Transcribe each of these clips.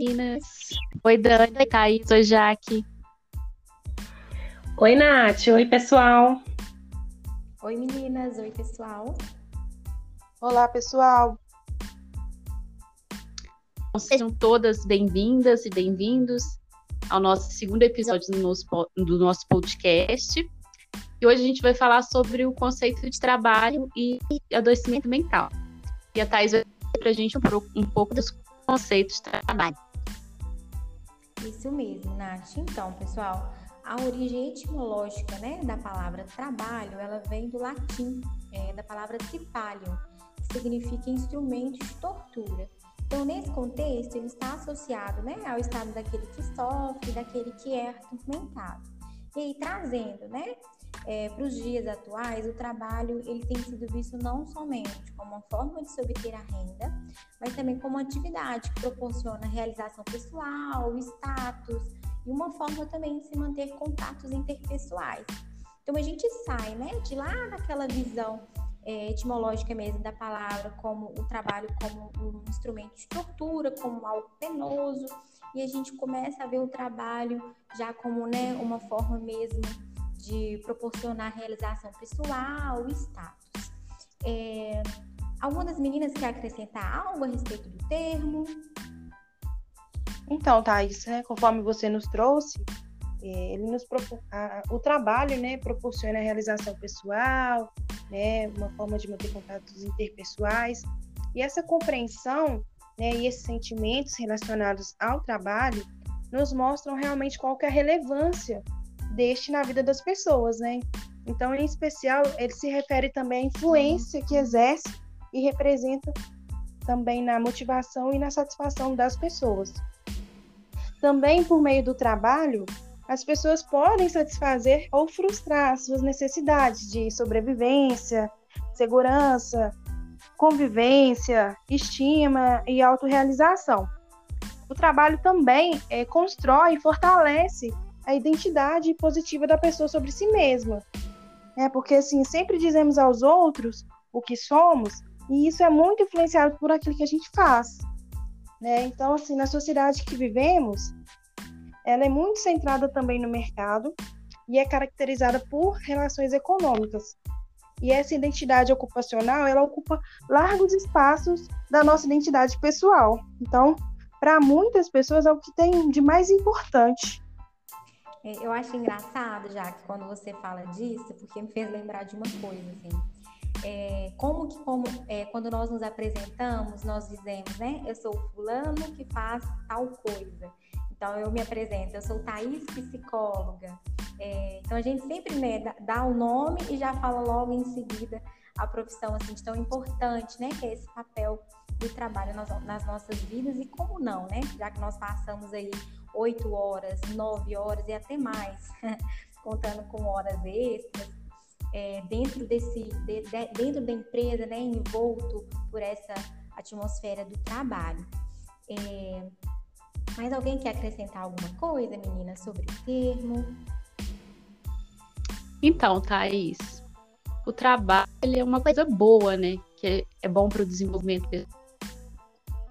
meninas. Oi, Dani. Oi, Thaís. Oi, Jaque. Oi, Nath. Oi, pessoal. Oi, meninas. Oi, pessoal. Olá, pessoal. Sejam todas bem-vindas e bem-vindos ao nosso segundo episódio do nosso, do nosso podcast. E hoje a gente vai falar sobre o conceito de trabalho e adoecimento mental. E a Thais vai para a gente um, um pouco dos conceitos de trabalho. Isso mesmo, Nath. Então, pessoal, a origem etimológica né, da palavra trabalho, ela vem do latim, é, da palavra tripalium, que significa instrumento de tortura. Então, nesse contexto, ele está associado né, ao estado daquele que sofre, daquele que é atormentado. E aí, trazendo né, é, para os dias atuais, o trabalho ele tem sido visto não somente como uma forma de se obter a renda, mas também como uma atividade que proporciona realização pessoal, status e uma forma também de se manter contatos interpessoais. Então a gente sai né, de lá daquela visão é, etimológica mesmo da palavra, como o trabalho como um instrumento de tortura, como algo penoso, e a gente começa a ver o trabalho já como né, uma forma mesmo de proporcionar realização pessoal, status. É, alguma das meninas quer acrescentar algo a respeito do termo? Então, Thais, né, conforme você nos trouxe, é, ele nos a, o trabalho, né, proporciona a realização pessoal, né, uma forma de manter contatos interpessoais, e essa compreensão, né, e esses sentimentos relacionados ao trabalho nos mostram realmente qual que é a relevância deste na vida das pessoas, né? Então, em especial, ele se refere também à influência que exerce e representa também na motivação e na satisfação das pessoas. Também por meio do trabalho, as pessoas podem satisfazer ou frustrar suas necessidades de sobrevivência, segurança, convivência, estima e autorrealização. O trabalho também é, constrói e fortalece a identidade positiva da pessoa sobre si mesma. É, porque assim, sempre dizemos aos outros o que somos, e isso é muito influenciado por aquilo que a gente faz. Né? Então, assim, na sociedade que vivemos, ela é muito centrada também no mercado e é caracterizada por relações econômicas. E essa identidade ocupacional, ela ocupa largos espaços da nossa identidade pessoal. Então, para muitas pessoas é o que tem de mais importante. É, eu acho engraçado, já que quando você fala disso, porque me fez lembrar de uma coisa, assim. É, como que como, é, quando nós nos apresentamos, nós dizemos, né? Eu sou fulano que faz tal coisa. Então eu me apresento, eu sou Thaís psicóloga. É, então a gente sempre né, dá o nome e já fala logo em seguida a profissão assim, tão importante, né? Que é esse papel do trabalho nas, nas nossas vidas e como não, né? Já que nós passamos aí oito horas, nove horas e até mais, contando com horas extras, é, dentro desse, de, de, dentro da empresa, né, envolto por essa atmosfera do trabalho. É, mas alguém quer acrescentar alguma coisa, menina, sobre o termo? Então, Thaís, o trabalho é uma coisa boa, né? Que é bom para o desenvolvimento pessoal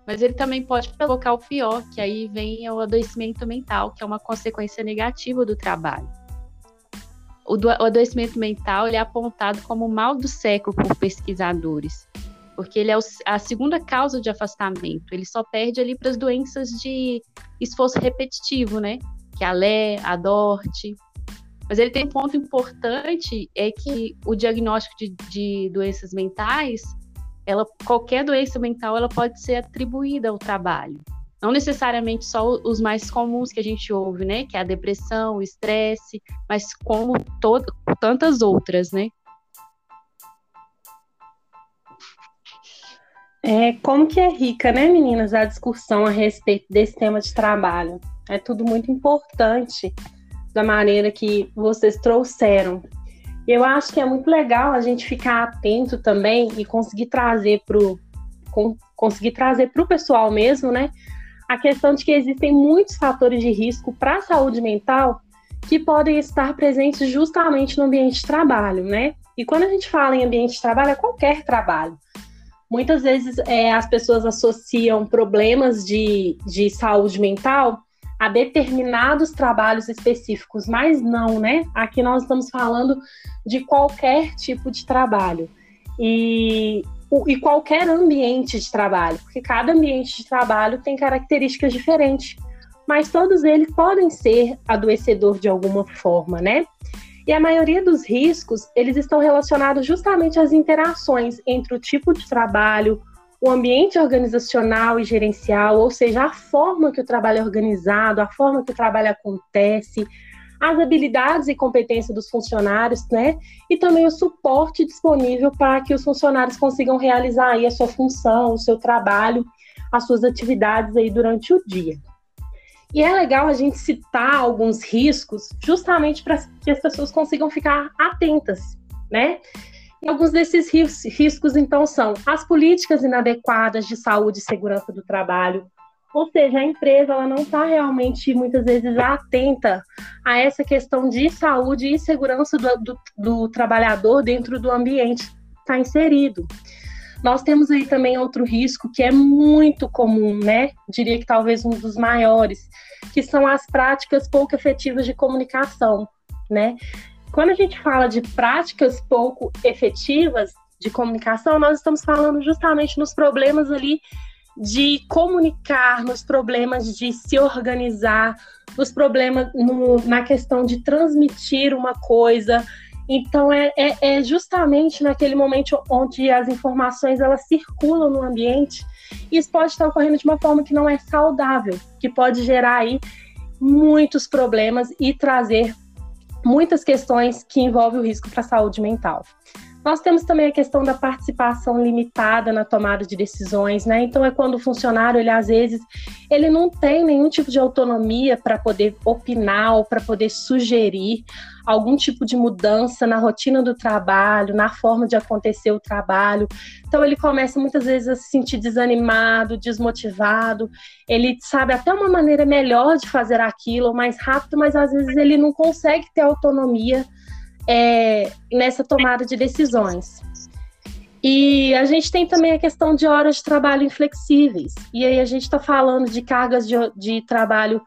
mas ele também pode provocar o pior, que aí vem o adoecimento mental, que é uma consequência negativa do trabalho. O, do, o adoecimento mental ele é apontado como o mal do século por pesquisadores, porque ele é o, a segunda causa de afastamento. Ele só perde ali para as doenças de esforço repetitivo, né? Que é a LE, a DORT. Mas ele tem um ponto importante, é que o diagnóstico de, de doenças mentais ela, qualquer doença mental ela pode ser atribuída ao trabalho. Não necessariamente só os mais comuns que a gente ouve, né? Que é a depressão, o estresse, mas como todo, tantas outras, né? É, como que é rica, né, meninas, a discussão a respeito desse tema de trabalho. É tudo muito importante da maneira que vocês trouxeram eu acho que é muito legal a gente ficar atento também e conseguir trazer para o conseguir trazer para o pessoal mesmo, né? A questão de que existem muitos fatores de risco para a saúde mental que podem estar presentes justamente no ambiente de trabalho, né? E quando a gente fala em ambiente de trabalho, é qualquer trabalho. Muitas vezes é, as pessoas associam problemas de, de saúde mental a determinados trabalhos específicos, mas não, né? Aqui nós estamos falando de qualquer tipo de trabalho e, e qualquer ambiente de trabalho, porque cada ambiente de trabalho tem características diferentes, mas todos eles podem ser adoecedor de alguma forma, né? E a maioria dos riscos, eles estão relacionados justamente às interações entre o tipo de trabalho, o ambiente organizacional e gerencial, ou seja, a forma que o trabalho é organizado, a forma que o trabalho acontece, as habilidades e competências dos funcionários, né? E também o suporte disponível para que os funcionários consigam realizar aí a sua função, o seu trabalho, as suas atividades aí durante o dia. E é legal a gente citar alguns riscos justamente para que as pessoas consigam ficar atentas, né? E alguns desses riscos, então, são as políticas inadequadas de saúde e segurança do trabalho, ou seja, a empresa ela não está realmente, muitas vezes, atenta a essa questão de saúde e segurança do, do, do trabalhador dentro do ambiente que está inserido. Nós temos aí também outro risco que é muito comum, né? Diria que talvez um dos maiores, que são as práticas pouco efetivas de comunicação, né? Quando a gente fala de práticas pouco efetivas de comunicação, nós estamos falando justamente nos problemas ali de comunicar, nos problemas de se organizar, nos problemas no, na questão de transmitir uma coisa. Então é, é, é, justamente naquele momento onde as informações elas circulam no ambiente e isso pode estar ocorrendo de uma forma que não é saudável, que pode gerar aí muitos problemas e trazer muitas questões que envolvem o risco para a saúde mental. Nós temos também a questão da participação limitada na tomada de decisões, né? Então é quando o funcionário, ele às vezes, ele não tem nenhum tipo de autonomia para poder opinar ou para poder sugerir algum tipo de mudança na rotina do trabalho, na forma de acontecer o trabalho. Então ele começa muitas vezes a se sentir desanimado, desmotivado. Ele sabe até uma maneira melhor de fazer aquilo, mais rápido, mas às vezes ele não consegue ter autonomia é, nessa tomada de decisões. E a gente tem também a questão de horas de trabalho inflexíveis. E aí a gente está falando de cargas de, de trabalho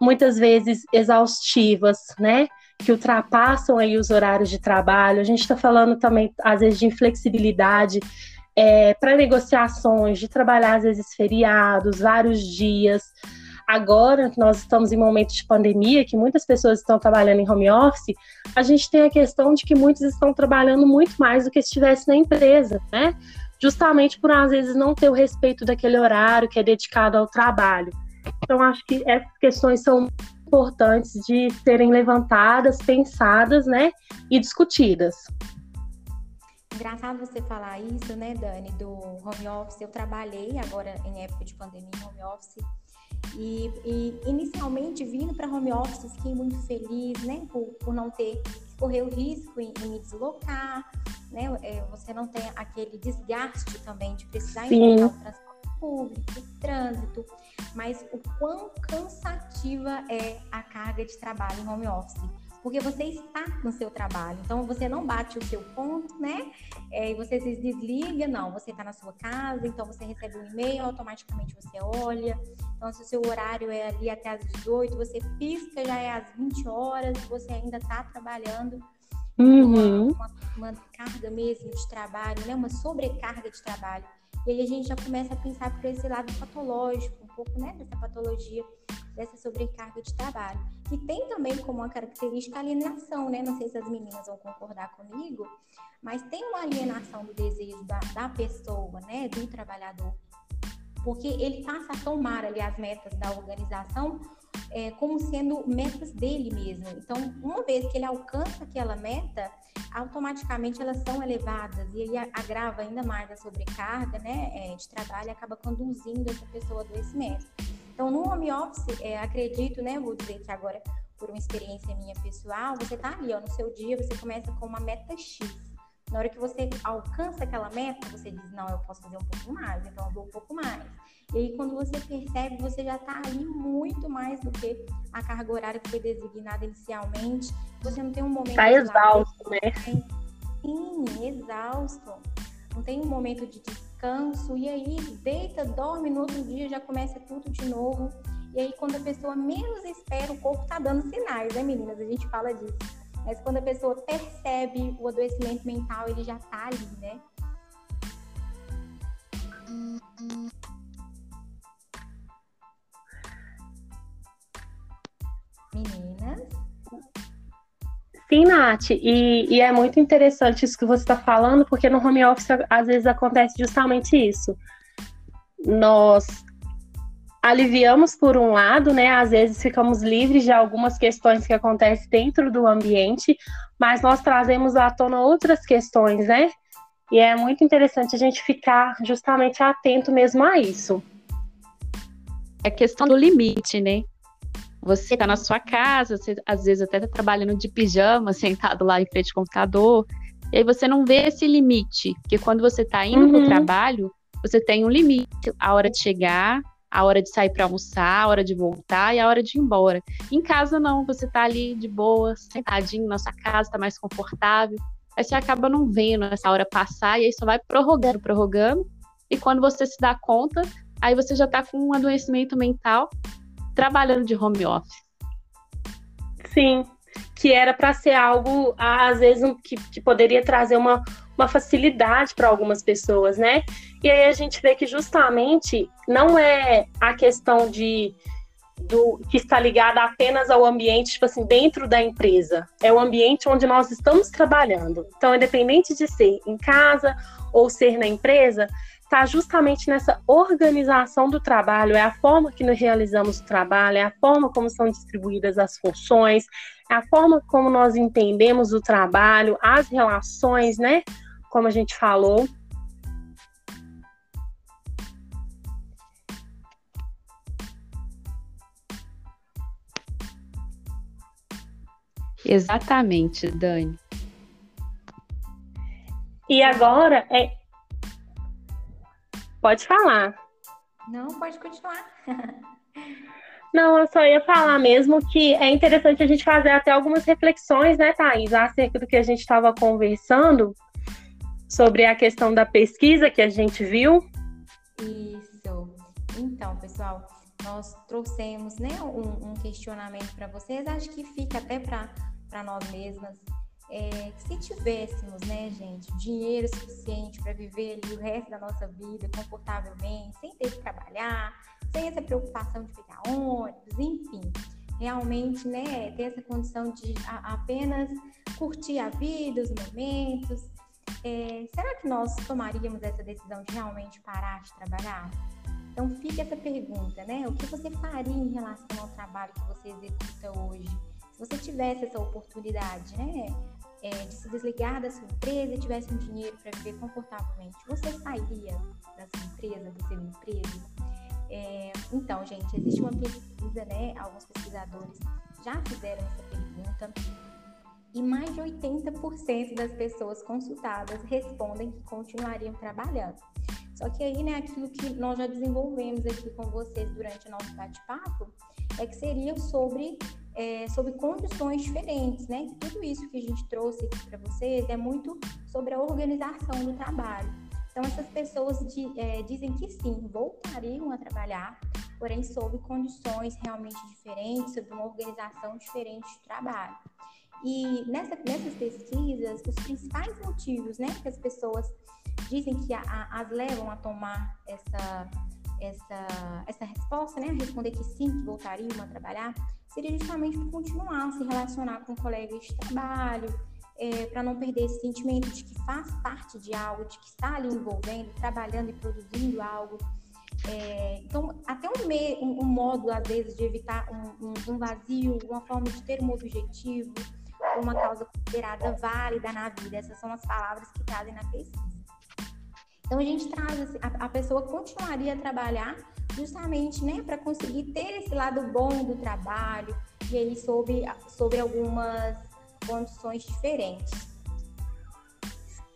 muitas vezes exaustivas, né? Que ultrapassam aí os horários de trabalho. A gente está falando também, às vezes, de inflexibilidade é, para negociações, de trabalhar, às vezes, feriados, vários dias agora que nós estamos em momentos de pandemia, que muitas pessoas estão trabalhando em home office, a gente tem a questão de que muitos estão trabalhando muito mais do que se estivesse na empresa, né? Justamente por às vezes não ter o respeito daquele horário que é dedicado ao trabalho. Então acho que essas questões são importantes de serem levantadas, pensadas, né, e discutidas. Engraçado você falar isso, né, Dani, do home office. Eu trabalhei agora em época de pandemia em home office e, e inicialmente, vindo para home office, fiquei muito feliz, né, por, por não ter correr o risco em, em me deslocar, né, é, você não tem aquele desgaste também de precisar enfrentar o transporte público, trânsito, mas o quão cansativa é a carga de trabalho em home office porque você está no seu trabalho. Então você não bate o seu ponto, né? É, e você se desliga, não. Você está na sua casa, então você recebe um e-mail, automaticamente você olha. Então, se o seu horário é ali até às 18, você pisca, já é às 20 horas, você ainda está trabalhando. Uhum. Uma, uma, carga mesmo de trabalho, né? Uma sobrecarga de trabalho. E aí a gente já começa a pensar por esse lado patológico, um pouco, né? Dessa patologia dessa sobrecarga de trabalho. E tem também como uma característica a alienação, né? Não sei se as meninas vão concordar comigo, mas tem uma alienação do desejo da, da pessoa, né? Do trabalhador. Porque ele passa a tomar ali as metas da organização é, como sendo metas dele mesmo. Então, uma vez que ele alcança aquela meta, automaticamente elas são elevadas e aí agrava ainda mais a sobrecarga né, é, de trabalho e acaba conduzindo essa pessoa ao adoecimento. Então, no home office, é, acredito, né? Vou dizer que agora, por uma experiência minha pessoal, você tá ali, ó, no seu dia, você começa com uma meta X. Na hora que você alcança aquela meta, você diz, não, eu posso fazer um pouco mais, então eu vou um pouco mais. E aí, quando você percebe, você já está ali muito mais do que a carga horária que foi designada inicialmente. Você não tem um momento. Está exausto, né? Sim, exausto. Não tem um momento de descanso e aí deita, dorme, no outro dia já começa tudo de novo. E aí, quando a pessoa menos espera, o corpo tá dando sinais, né, meninas? A gente fala disso. Mas quando a pessoa percebe o adoecimento mental, ele já tá ali, né? Sim, Nath, e, e, é muito interessante isso que você está falando, porque no home office às vezes acontece justamente isso. Nós aliviamos por um lado, né? Às vezes ficamos livres de algumas questões que acontecem dentro do ambiente, mas nós trazemos à tona outras questões, né? E é muito interessante a gente ficar justamente atento mesmo a isso. É questão do limite, né? Você está na sua casa, você às vezes até está trabalhando de pijama, sentado lá em frente ao computador, e aí você não vê esse limite, porque quando você está indo uhum. para o trabalho, você tem um limite, a hora de chegar, a hora de sair para almoçar, a hora de voltar e a hora de ir embora. Em casa não, você tá ali de boa, sentadinho na sua casa, tá mais confortável. Aí você acaba não vendo essa hora passar e aí só vai prorrogando, prorrogando. E quando você se dá conta, aí você já tá com um adoecimento mental trabalhando de home office. Sim, que era para ser algo, às vezes, que, que poderia trazer uma, uma facilidade para algumas pessoas, né? E aí a gente vê que justamente não é a questão de do que está ligada apenas ao ambiente, tipo assim, dentro da empresa. É o ambiente onde nós estamos trabalhando. Então, independente de ser em casa ou ser na empresa, está justamente nessa organização do trabalho, é a forma que nós realizamos o trabalho, é a forma como são distribuídas as funções, é a forma como nós entendemos o trabalho, as relações, né? Como a gente falou. Exatamente, Dani. E agora é. Pode falar. Não, pode continuar. Não, eu só ia falar mesmo que é interessante a gente fazer até algumas reflexões, né, Thaís, acerca do que a gente estava conversando sobre a questão da pesquisa que a gente viu. Isso. Então, pessoal, nós trouxemos né, um, um questionamento para vocês, acho que fica até para nós mesmas. É, se tivéssemos, né, gente, dinheiro suficiente para viver ali o resto da nossa vida confortavelmente, sem ter que trabalhar, sem essa preocupação de pegar ônibus, enfim, realmente, né, ter essa condição de a, apenas curtir a vida, os momentos, é, será que nós tomaríamos essa decisão de realmente parar de trabalhar? Então fica essa pergunta, né? O que você faria em relação ao trabalho que você executa hoje? Se você tivesse essa oportunidade, né? É, de se desligar da sua empresa e tivesse um dinheiro para viver confortavelmente, você sairia da sua empresa, do seu emprego? É, então, gente, existe uma pesquisa, né? Alguns pesquisadores já fizeram essa pergunta e mais de 80% das pessoas consultadas respondem que continuariam trabalhando. Só que aí, né, aquilo que nós já desenvolvemos aqui com vocês durante o nosso bate-papo é que seria sobre, é, sobre condições diferentes, né? Tudo isso que a gente trouxe aqui para vocês é muito sobre a organização do trabalho. Então, essas pessoas de, é, dizem que sim, voltariam a trabalhar, porém sob condições realmente diferentes, sob uma organização diferente de trabalho. E nessa, nessas pesquisas, os principais motivos né, que as pessoas dizem que a, a, as levam a tomar essa, essa, essa resposta, né, responder que sim, que voltariam a trabalhar, seria justamente por continuar a se relacionar com colegas de trabalho, é, para não perder esse sentimento de que faz parte de algo, de que está ali envolvendo, trabalhando e produzindo algo. É, então, até um, me, um, um, modo, às vezes, de evitar um, um vazio, uma forma de ter um objetivo, uma causa considerada válida na vida. Essas são as palavras que trazem na pesquisa. Então a gente traz a, a pessoa continuaria a trabalhar justamente, né, para conseguir ter esse lado bom do trabalho e aí sobre sobre algumas condições diferentes.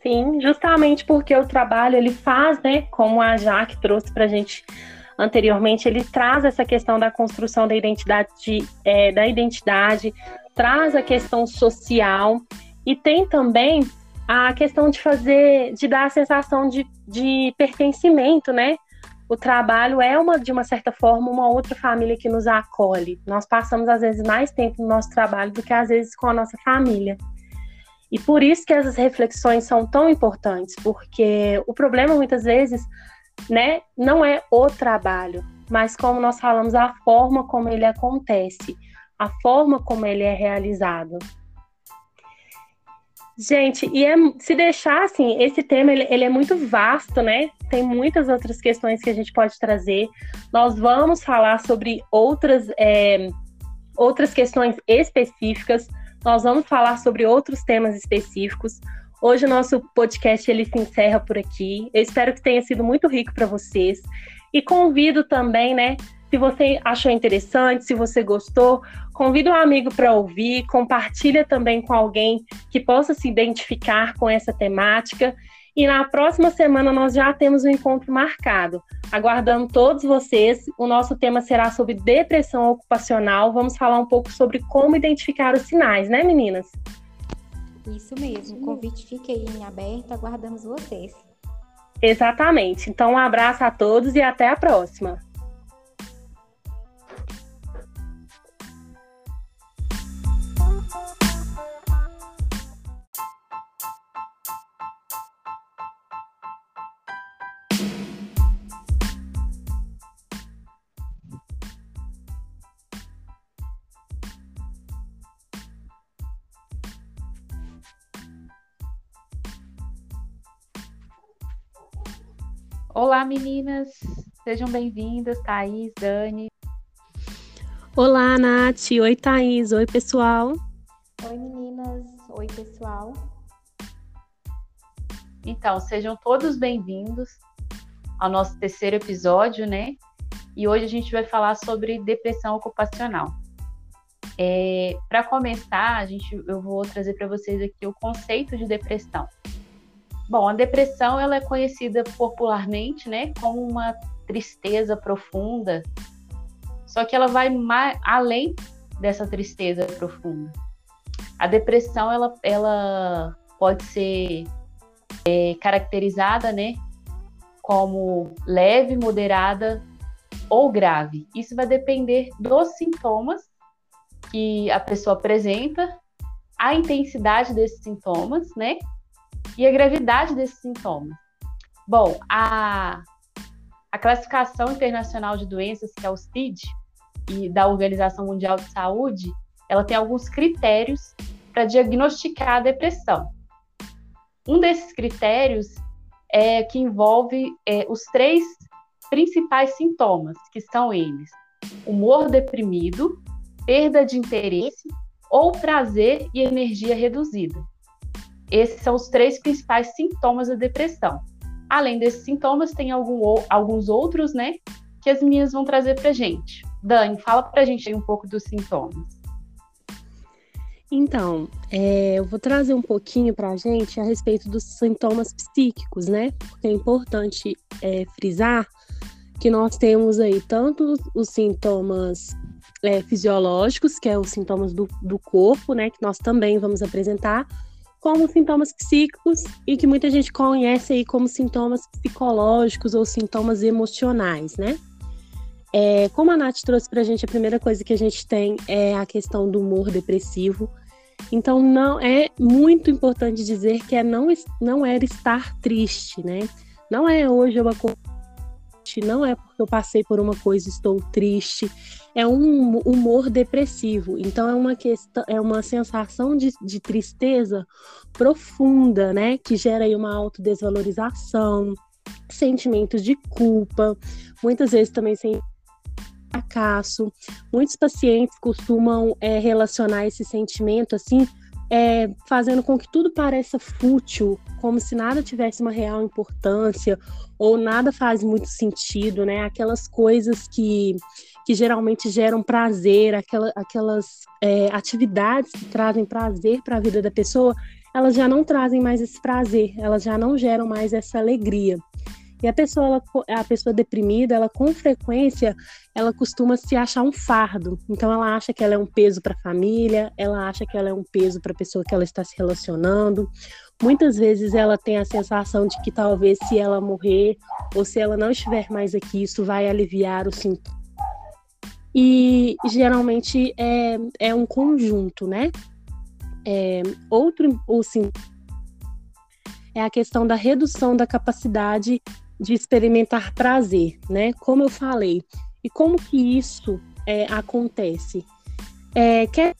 Sim, justamente porque o trabalho ele faz, né, como a Jaque trouxe para a gente anteriormente, ele traz essa questão da construção da identidade, é, da identidade, traz a questão social e tem também a questão de fazer, de dar a sensação de, de pertencimento, né? O trabalho é uma, de uma certa forma, uma outra família que nos acolhe. Nós passamos, às vezes, mais tempo no nosso trabalho do que, às vezes, com a nossa família. E por isso que essas reflexões são tão importantes, porque o problema, muitas vezes, né, não é o trabalho, mas como nós falamos, a forma como ele acontece, a forma como ele é realizado. Gente, e é, se deixar assim, esse tema ele, ele, é muito vasto, né? Tem muitas outras questões que a gente pode trazer. Nós vamos falar sobre outras, é, outras questões específicas. Nós vamos falar sobre outros temas específicos. Hoje o nosso podcast ele se encerra por aqui. Eu espero que tenha sido muito rico para vocês. E convido também, né, se você achou interessante, se você gostou, convida um amigo para ouvir, compartilha também com alguém que possa se identificar com essa temática. E na próxima semana nós já temos um encontro marcado. Aguardando todos vocês. O nosso tema será sobre depressão ocupacional. Vamos falar um pouco sobre como identificar os sinais, né, meninas? Isso mesmo. O convite fica aí em aberto. Aguardamos vocês. Exatamente. Então, um abraço a todos e até a próxima. Olá, meninas. Sejam bem-vindas, Thaís, Dani. Olá, Nath. Oi, Thaís. Oi, pessoal. Oi, meninas. Oi, pessoal. Então, sejam todos bem-vindos ao nosso terceiro episódio, né? E hoje a gente vai falar sobre depressão ocupacional. É, para começar, a gente, eu vou trazer para vocês aqui o conceito de depressão. Bom, a depressão ela é conhecida popularmente, né, como uma tristeza profunda. Só que ela vai mais além dessa tristeza profunda. A depressão ela, ela pode ser é, caracterizada, né, como leve, moderada ou grave. Isso vai depender dos sintomas que a pessoa apresenta, a intensidade desses sintomas, né, e a gravidade desses sintomas. Bom, a, a classificação internacional de doenças, que é o CID, e da Organização Mundial de Saúde, ela tem alguns critérios para diagnosticar a depressão. Um desses critérios é que envolve é, os três principais sintomas, que são eles: humor deprimido, perda de interesse ou prazer e energia reduzida. Esses são os três principais sintomas da depressão. Além desses sintomas, tem algum, alguns outros, né, que as meninas vão trazer para gente. Dani, fala para a gente aí um pouco dos sintomas. Então, é, eu vou trazer um pouquinho para a gente a respeito dos sintomas psíquicos, né? Porque é importante é, frisar que nós temos aí tanto os sintomas é, fisiológicos, que é os sintomas do, do corpo, né? Que nós também vamos apresentar, como sintomas psíquicos e que muita gente conhece aí como sintomas psicológicos ou sintomas emocionais, né? É, como a Nath trouxe para a gente, a primeira coisa que a gente tem é a questão do humor depressivo. Então, não é muito importante dizer que é não, não era estar triste, né? Não é hoje eu acordei não é porque eu passei por uma coisa estou triste, é um humor depressivo. Então é uma questão, é uma sensação de, de tristeza profunda, né, que gera aí uma autodesvalorização, sentimentos de culpa, muitas vezes também sem fracasso. Muitos pacientes costumam é, relacionar esse sentimento assim é, fazendo com que tudo pareça fútil, como se nada tivesse uma real importância ou nada faz muito sentido, né? Aquelas coisas que, que geralmente geram prazer, aquela, aquelas é, atividades que trazem prazer para a vida da pessoa, elas já não trazem mais esse prazer, elas já não geram mais essa alegria. E a pessoa, ela, a pessoa deprimida, ela com frequência, ela costuma se achar um fardo. Então ela acha que ela é um peso para a família, ela acha que ela é um peso para a pessoa que ela está se relacionando. Muitas vezes ela tem a sensação de que talvez se ela morrer ou se ela não estiver mais aqui, isso vai aliviar o sintoma. E geralmente é, é um conjunto, né? É, outro o sim, é a questão da redução da capacidade de experimentar prazer, né? Como eu falei. E como que isso é, acontece? É, quer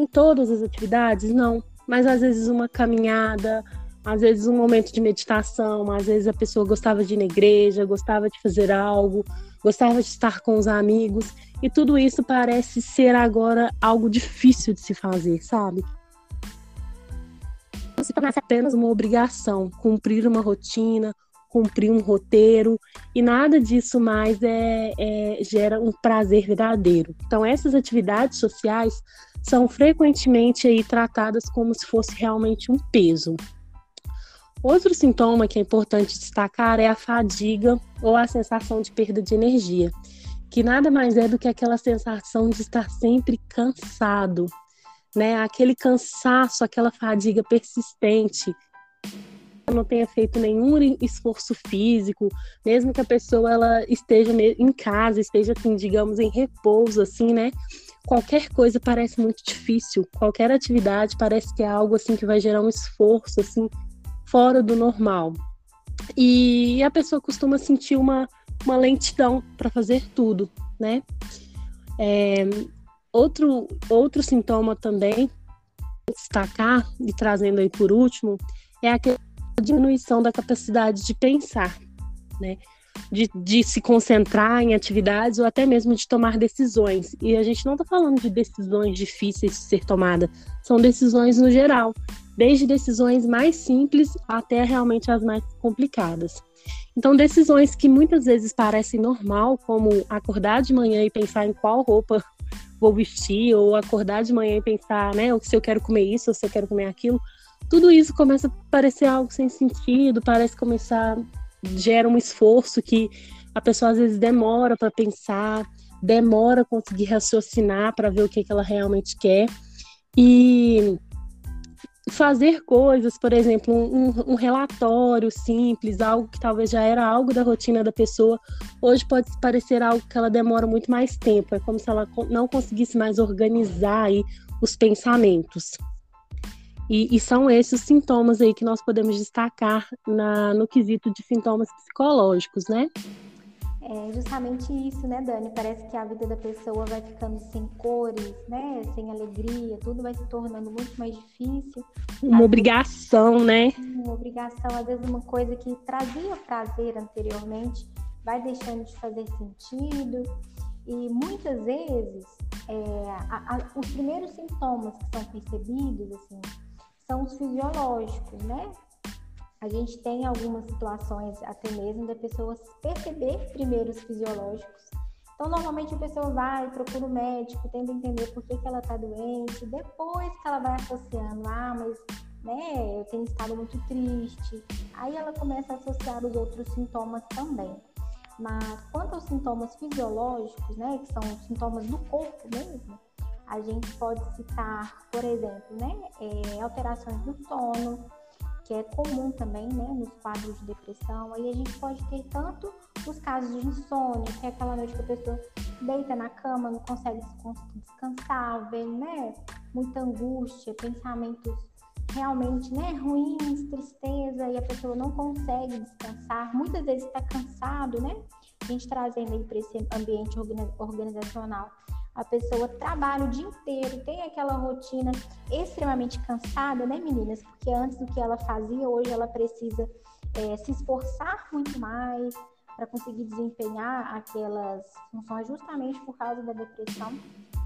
em todas as atividades? Não. Mas às vezes uma caminhada, às vezes um momento de meditação, às vezes a pessoa gostava de ir na igreja, gostava de fazer algo, gostava de estar com os amigos, e tudo isso parece ser agora algo difícil de se fazer, sabe? Se tornasse apenas uma obrigação, cumprir uma rotina, cumprir um roteiro, e nada disso mais é, é, gera um prazer verdadeiro. Então, essas atividades sociais são frequentemente aí tratadas como se fosse realmente um peso. Outro sintoma que é importante destacar é a fadiga ou a sensação de perda de energia, que nada mais é do que aquela sensação de estar sempre cansado, né? Aquele cansaço, aquela fadiga persistente. Não tenha feito nenhum esforço físico, mesmo que a pessoa ela esteja em casa, esteja assim, digamos, em repouso, assim, né? Qualquer coisa parece muito difícil, qualquer atividade parece que é algo assim que vai gerar um esforço assim fora do normal. E a pessoa costuma sentir uma, uma lentidão para fazer tudo, né? É, outro, outro sintoma também, destacar e trazendo aí por último, é a diminuição da capacidade de pensar, né? De, de, se concentrar em atividades ou até mesmo de tomar decisões. E a gente não está falando de decisões difíceis de ser tomadas, são decisões no geral desde decisões mais simples até realmente as mais complicadas. Então, decisões que muitas vezes parecem normal, como acordar de manhã e pensar em qual roupa vou vestir, ou acordar de manhã e pensar, né, se eu quero comer isso, ou se eu quero comer aquilo, tudo isso começa a parecer algo sem sentido, parece começar gera um esforço que a pessoa às vezes demora para pensar, demora conseguir raciocinar para ver o que, que ela realmente quer. E fazer coisas, por exemplo, um, um, relatório simples, algo que talvez já era algo da rotina da pessoa, hoje pode parecer algo que ela demora muito mais tempo. É como se ela não conseguisse mais organizar os pensamentos. E, e são esses sintomas aí que nós podemos destacar na, no quesito de sintomas psicológicos, né? É justamente isso, né, Dani? Parece que a vida da pessoa vai ficando sem cores, né? Sem alegria, tudo vai se tornando muito mais difícil. Uma às obrigação, vezes, né? Uma obrigação, às vezes uma coisa que trazia prazer anteriormente vai deixando de fazer sentido. E muitas vezes é, a, a, os primeiros sintomas que são percebidos, assim, são os fisiológicos, né? a gente tem algumas situações até mesmo da pessoa perceber primeiro os fisiológicos. Então, normalmente a pessoa vai, procura o médico, tenta entender por que, que ela está doente, depois que ela vai associando, ah, mas né, eu tenho estado muito triste. Aí ela começa a associar os outros sintomas também. Mas quanto aos sintomas fisiológicos, né, que são sintomas do corpo mesmo, a gente pode citar, por exemplo, né, é, alterações do sono, que é comum também, né, nos quadros de depressão. Aí a gente pode ter tanto os casos de insônia, que é aquela noite que a pessoa deita na cama, não consegue descansar, vem, né, muita angústia, pensamentos realmente, né, ruins, tristeza, e a pessoa não consegue descansar. Muitas vezes está cansado, né? A gente trazendo aí para esse ambiente organizacional a pessoa trabalha o dia inteiro, tem aquela rotina extremamente cansada, né, meninas? Porque antes do que ela fazia, hoje ela precisa é, se esforçar muito mais para conseguir desempenhar aquelas funções justamente por causa da depressão.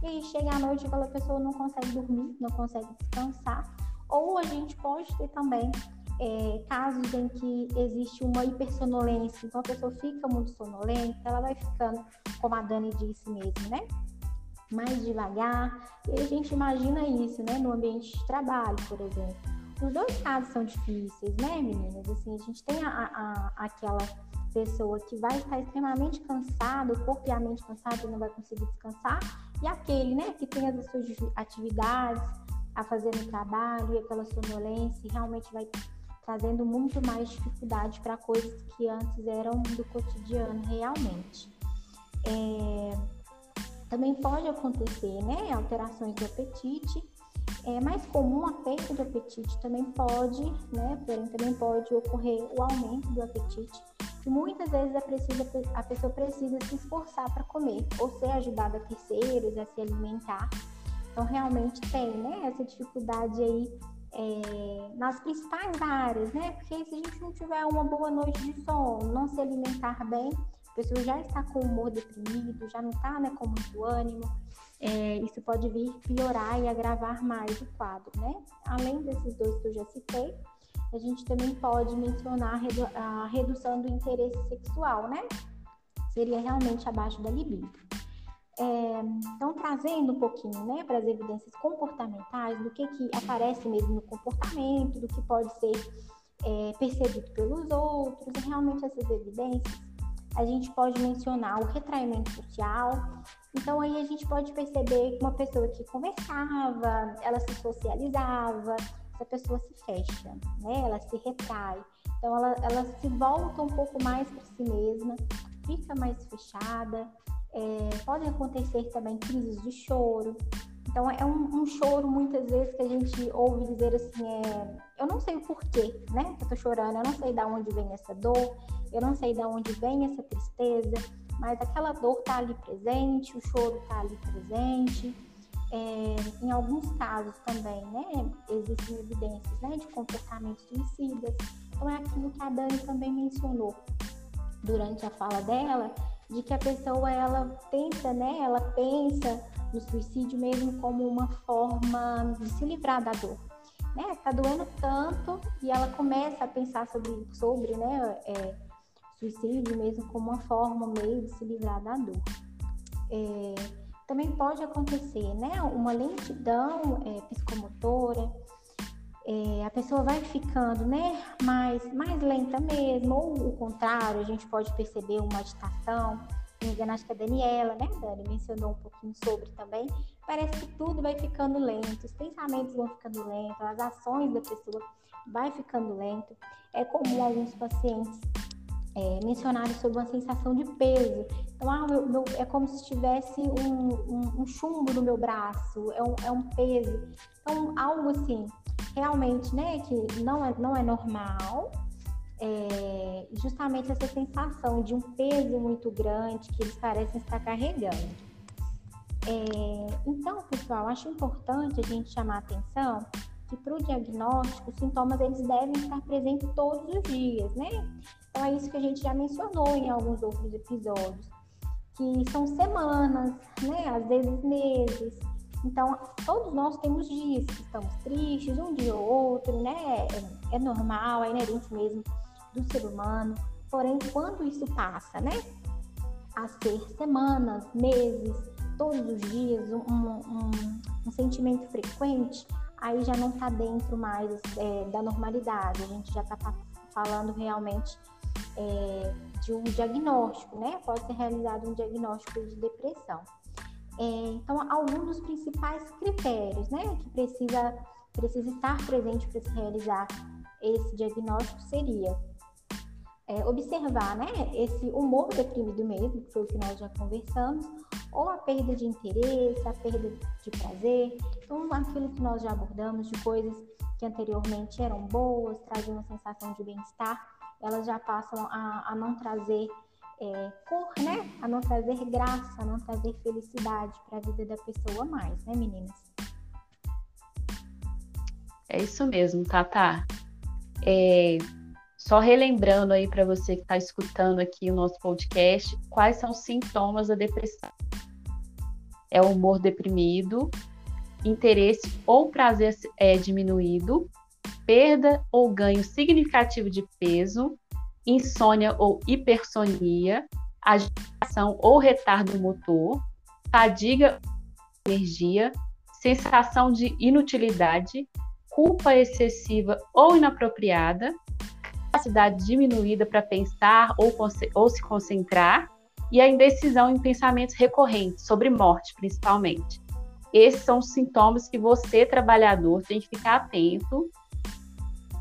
E aí chega à noite aquela pessoa não consegue dormir, não consegue descansar. Ou a gente pode ter também é, casos em que existe uma hipersonolência, então a pessoa fica muito sonolenta, ela vai ficando, como a Dani disse mesmo, né? Mais devagar. E a gente imagina isso, né, no ambiente de trabalho, por exemplo. Os dois casos são difíceis, né, meninas? Assim, a gente tem a, a, aquela pessoa que vai estar extremamente cansado, o corpo e a mente cansado não vai conseguir descansar, e aquele, né, que tem as suas atividades, a fazer no trabalho e aquela sonolência realmente vai trazendo muito mais dificuldade para coisas que antes eram do cotidiano realmente. É, também pode acontecer, né, alterações do apetite. É mais comum a perda do apetite também pode, né, porém também pode ocorrer o aumento do apetite que muitas vezes é preciso, a pessoa precisa se esforçar para comer ou ser ajudada a terceiros a se alimentar. Então, realmente tem né, essa dificuldade aí é, nas principais áreas, né? Porque se a gente não tiver uma boa noite de sono, não se alimentar bem, a pessoa já está com humor deprimido, já não está né, com muito ânimo, é, isso pode vir piorar e agravar mais o quadro, né? Além desses dois que eu já citei, a gente também pode mencionar a redução do interesse sexual, né? Seria realmente abaixo da libido. É, então, trazendo um pouquinho né, para as evidências comportamentais, do que, que aparece mesmo no comportamento, do que pode ser é, percebido pelos outros, e realmente essas evidências, a gente pode mencionar o retraimento social. Então, aí a gente pode perceber que uma pessoa que conversava, ela se socializava, essa pessoa se fecha, né? Ela se retrai. Então ela, ela se volta um pouco mais para si mesma, fica mais fechada. É, pode acontecer também crises de choro. Então é um, um, choro muitas vezes que a gente ouve dizer assim, é, eu não sei o porquê, né? Eu tô chorando, eu não sei de onde vem essa dor, eu não sei de onde vem essa tristeza, mas aquela dor tá ali presente, o choro tá ali presente. É, em alguns casos também, né, existem evidências né, de comportamentos suicidas. Então, é aquilo que a Dani também mencionou durante a fala dela, de que a pessoa, ela tenta, né, ela pensa no suicídio mesmo como uma forma de se livrar da dor. Né? Tá doendo tanto e ela começa a pensar sobre, sobre né, é, suicídio mesmo como uma forma meio de se livrar da dor. É, também pode acontecer, né? Uma lentidão é, psicomotora, é, a pessoa vai ficando, né? Mais, mais lenta mesmo, ou o contrário, a gente pode perceber uma agitação. Me engano, acho que a Daniela, né, Dani, mencionou um pouquinho sobre também. Parece que tudo vai ficando lento, os pensamentos vão ficando lentos, as ações da pessoa vai ficando lento. É comum alguns pacientes é, mencionaram sobre uma sensação de peso. Então, ah, meu, meu, é como se tivesse um, um, um, chumbo no meu braço, é um, é um peso. Então, algo assim, realmente, né, que não é, não é normal, é justamente essa sensação de um peso muito grande que eles parecem estar carregando. É, então, pessoal, acho importante a gente chamar a atenção que para o diagnóstico, os sintomas eles devem estar presentes todos os dias, né? Então é isso que a gente já mencionou em alguns outros episódios, que são semanas, né? Às vezes meses. Então, todos nós temos dias que estamos tristes, um dia ou outro, né? É, é normal, é inerente mesmo do ser humano. Porém, quando isso passa, né? A ser semanas, meses, todos os dias, um, um, um sentimento frequente, aí já não está dentro mais é, da normalidade. A gente já está falando realmente é, de um diagnóstico, né? Pode ser realizado um diagnóstico de depressão. É, então, alguns dos principais critérios, né, que precisa, precisa estar presente para se realizar esse diagnóstico seria é, observar, né, esse humor deprimido mesmo, que foi o que nós já conversamos, ou a perda de interesse, a perda de prazer, então aquilo que nós já abordamos de coisas que anteriormente eram boas, traziam uma sensação de bem-estar, elas já passam a, a não trazer é, cor, né? A não trazer graça, a não trazer felicidade para a vida da pessoa mais, né, meninas? É isso mesmo, Tata. É, só relembrando aí para você que está escutando aqui o nosso podcast, quais são os sintomas da depressão? É o humor deprimido, interesse ou prazer é, diminuído, perda ou ganho significativo de peso, insônia ou hipersonia, agitação ou retardo motor, fadiga, energia, sensação de inutilidade, culpa excessiva ou inapropriada, capacidade diminuída para pensar ou, ou se concentrar, e a indecisão em pensamentos recorrentes, sobre morte principalmente. esses são os sintomas que você, trabalhador, tem que ficar atento,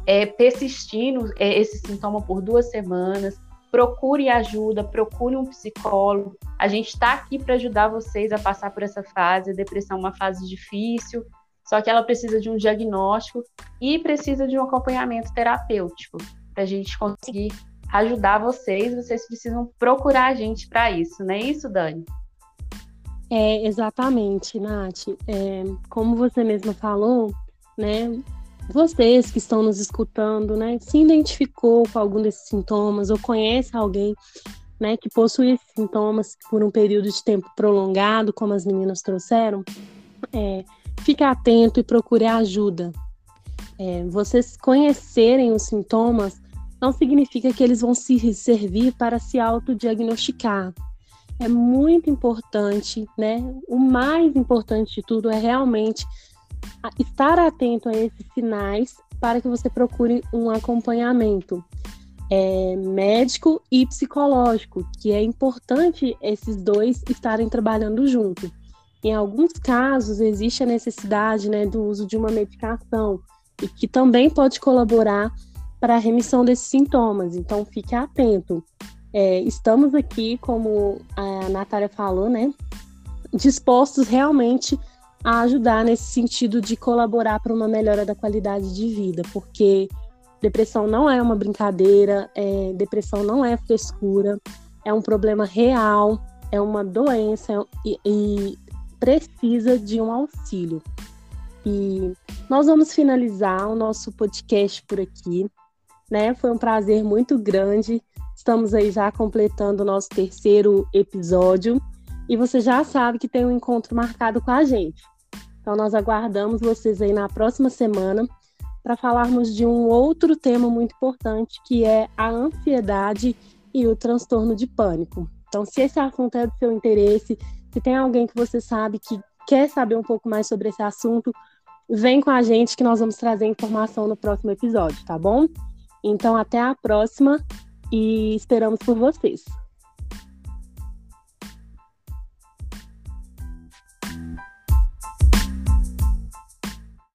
é, persistindo é, esse sintoma por duas semanas, procure ajuda, procure um psicólogo. A gente está aqui para ajudar vocês a passar por essa fase. A depressão é uma fase difícil, só que ela precisa de um diagnóstico e precisa de um acompanhamento terapêutico para a gente conseguir ajudar vocês. Vocês precisam procurar a gente para isso, não é isso, Dani? É, exatamente, Nath. É, como você mesma falou, né? Vocês que estão nos escutando, né? Se identificou com algum desses sintomas ou conhece alguém né, que possui esses sintomas por um período de tempo prolongado, como as meninas trouxeram, é, fique atento e procure ajuda. É, vocês conhecerem os sintomas não significa que eles vão se servir para se autodiagnosticar é muito importante, né? O mais importante de tudo é realmente estar atento a esses sinais para que você procure um acompanhamento é, médico e psicológico, que é importante esses dois estarem trabalhando junto. Em alguns casos existe a necessidade né, do uso de uma medicação e que também pode colaborar para a remissão desses sintomas. Então fique atento. É, estamos aqui, como a Natália falou, né, dispostos realmente a ajudar nesse sentido de colaborar para uma melhora da qualidade de vida, porque depressão não é uma brincadeira, é, depressão não é frescura, é um problema real, é uma doença e, e precisa de um auxílio. E nós vamos finalizar o nosso podcast por aqui, né? Foi um prazer muito grande Estamos aí já completando o nosso terceiro episódio e você já sabe que tem um encontro marcado com a gente. Então nós aguardamos vocês aí na próxima semana para falarmos de um outro tema muito importante, que é a ansiedade e o transtorno de pânico. Então, se esse assunto é do seu interesse, se tem alguém que você sabe que quer saber um pouco mais sobre esse assunto, vem com a gente que nós vamos trazer informação no próximo episódio, tá bom? Então, até a próxima e esperamos por vocês.